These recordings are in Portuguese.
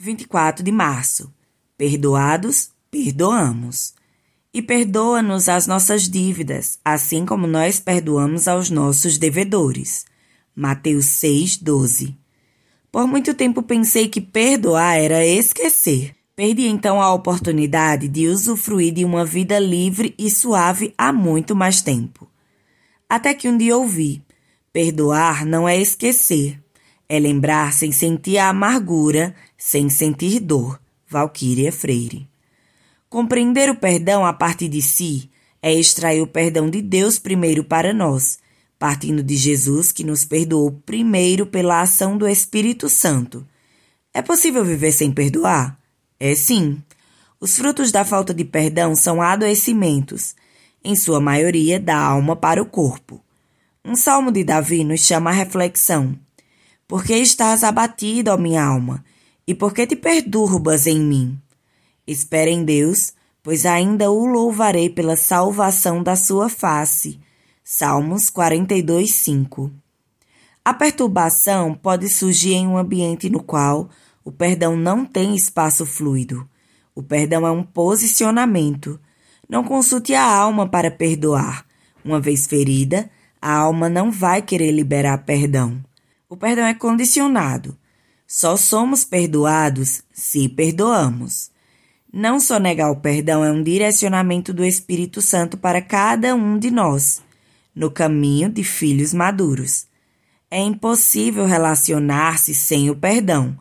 24 de março. Perdoados, perdoamos. E perdoa-nos as nossas dívidas, assim como nós perdoamos aos nossos devedores. Mateus 6, 12. Por muito tempo pensei que perdoar era esquecer. Perdi então a oportunidade de usufruir de uma vida livre e suave há muito mais tempo. Até que um dia ouvi: perdoar não é esquecer, é lembrar sem sentir a amargura, sem sentir dor. Valquíria Freire. Compreender o perdão a partir de si é extrair o perdão de Deus primeiro para nós, partindo de Jesus que nos perdoou primeiro pela ação do Espírito Santo. É possível viver sem perdoar? É sim. Os frutos da falta de perdão são adoecimentos, em sua maioria da alma para o corpo. Um salmo de Davi nos chama à reflexão. Por que estás abatido, ó minha alma? E por que te perturbas em mim? Espere em Deus, pois ainda o louvarei pela salvação da sua face. Salmos 42, 5. A perturbação pode surgir em um ambiente no qual o perdão não tem espaço fluido. O perdão é um posicionamento. Não consulte a alma para perdoar. Uma vez ferida, a alma não vai querer liberar perdão. O perdão é condicionado. Só somos perdoados se perdoamos. Não só negar o perdão é um direcionamento do Espírito Santo para cada um de nós, no caminho de filhos maduros. É impossível relacionar-se sem o perdão.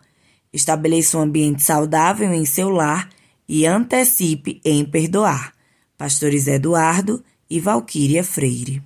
Estabeleça um ambiente saudável em seu lar e antecipe em perdoar. Pastores Eduardo e Valquíria Freire.